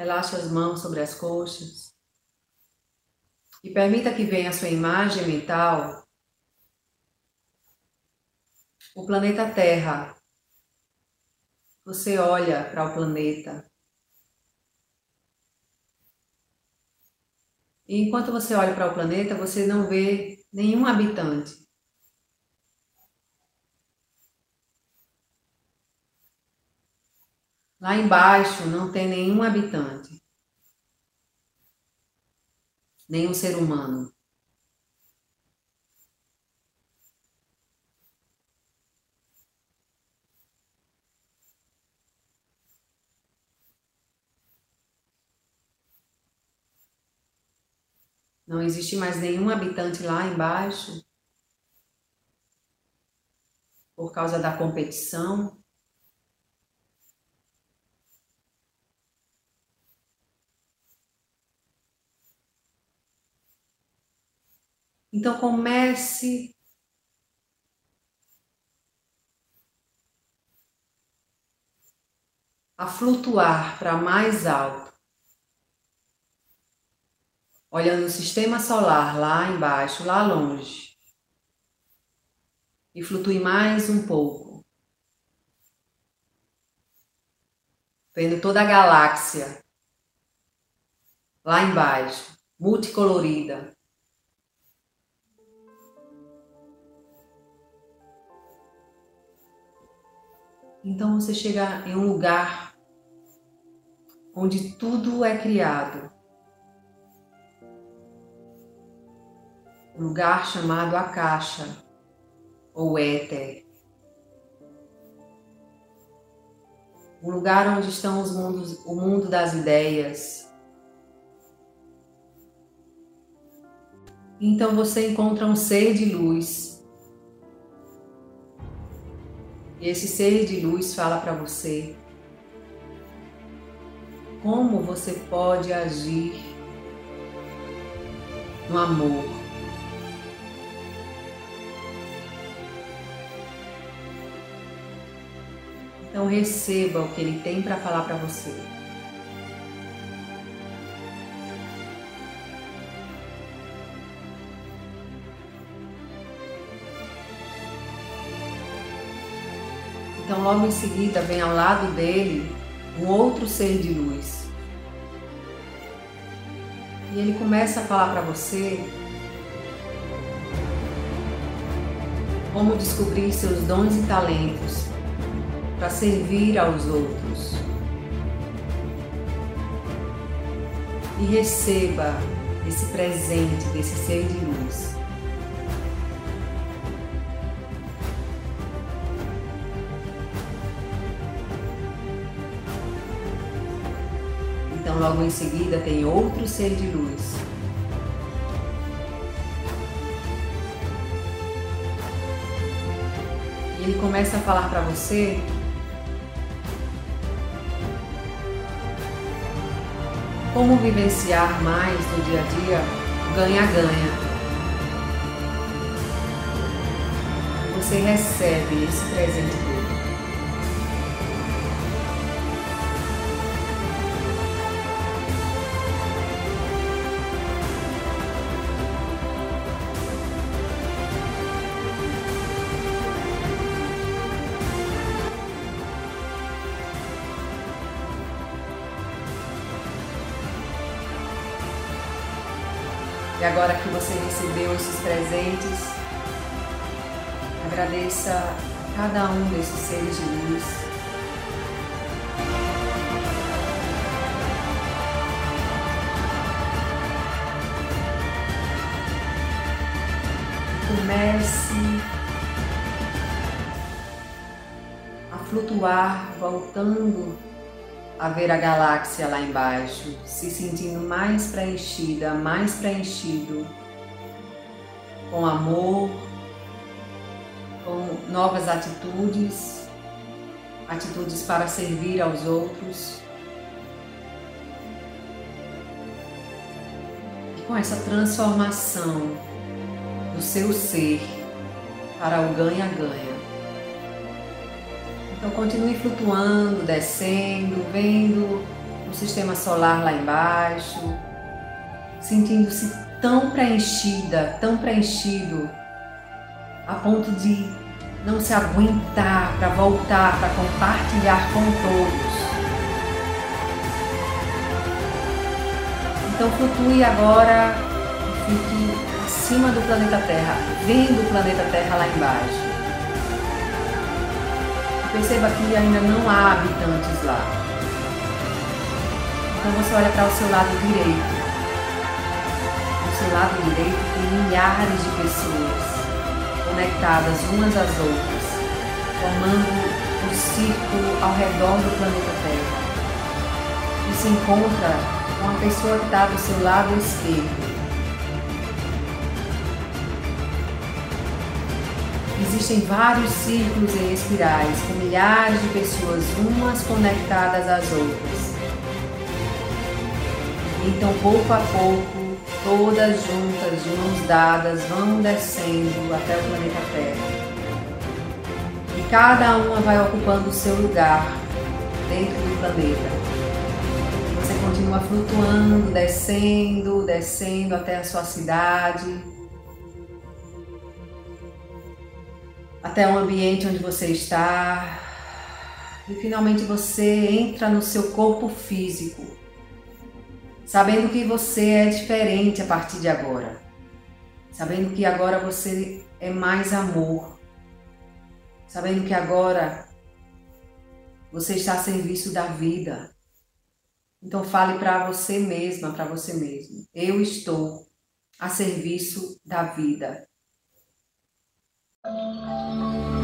Relaxe as mãos sobre as coxas. E permita que venha a sua imagem mental o planeta Terra. Você olha para o planeta. E enquanto você olha para o planeta, você não vê nenhum habitante. Lá embaixo não tem nenhum habitante, nenhum ser humano. Não existe mais nenhum habitante lá embaixo por causa da competição. Então comece a flutuar para mais alto olhando o sistema solar lá embaixo, lá longe. E flutue mais um pouco. Vendo toda a galáxia lá embaixo, multicolorida. Então você chega em um lugar onde tudo é criado. lugar chamado a caixa ou éter. Um lugar onde estão os mundos, o mundo das ideias. Então você encontra um ser de luz. E esse ser de luz fala para você como você pode agir no amor. Então receba o que ele tem para falar para você. Então logo em seguida vem ao lado dele um outro ser de luz. E ele começa a falar para você como descobrir seus dons e talentos para servir aos outros. E receba esse presente desse ser de luz. Logo em seguida, tem outro ser de luz. E ele começa a falar para você como vivenciar mais no dia a dia ganha-ganha. Você recebe esse presente dele. E agora que você recebeu esses presentes, agradeça a cada um desses seres de luz. Comece a flutuar, voltando a ver a galáxia lá embaixo, se sentindo mais preenchida, mais preenchido com amor, com novas atitudes, atitudes para servir aos outros. E com essa transformação do seu ser para o ganha-ganha. Então continue flutuando, descendo, vendo o sistema solar lá embaixo, sentindo-se tão preenchida, tão preenchido, a ponto de não se aguentar para voltar, para compartilhar com todos. Então flutue agora e fique acima do planeta Terra, vendo o planeta Terra lá embaixo. Perceba que ainda não há habitantes lá. Então você olha para o seu lado direito. Do seu lado direito tem milhares de pessoas conectadas umas às outras, formando um círculo ao redor do planeta Terra. E se encontra com a pessoa que está do seu lado esquerdo Existem vários círculos em espirais, com milhares de pessoas, umas conectadas às outras. Então, pouco a pouco, todas juntas, de mãos dadas, vão descendo até o planeta Terra. E cada uma vai ocupando o seu lugar dentro do planeta. Você continua flutuando, descendo, descendo até a sua cidade até o ambiente onde você está. E finalmente você entra no seu corpo físico, sabendo que você é diferente a partir de agora. Sabendo que agora você é mais amor. Sabendo que agora você está a serviço da vida. Então fale para você mesma, para você mesmo. Eu estou a serviço da vida. Música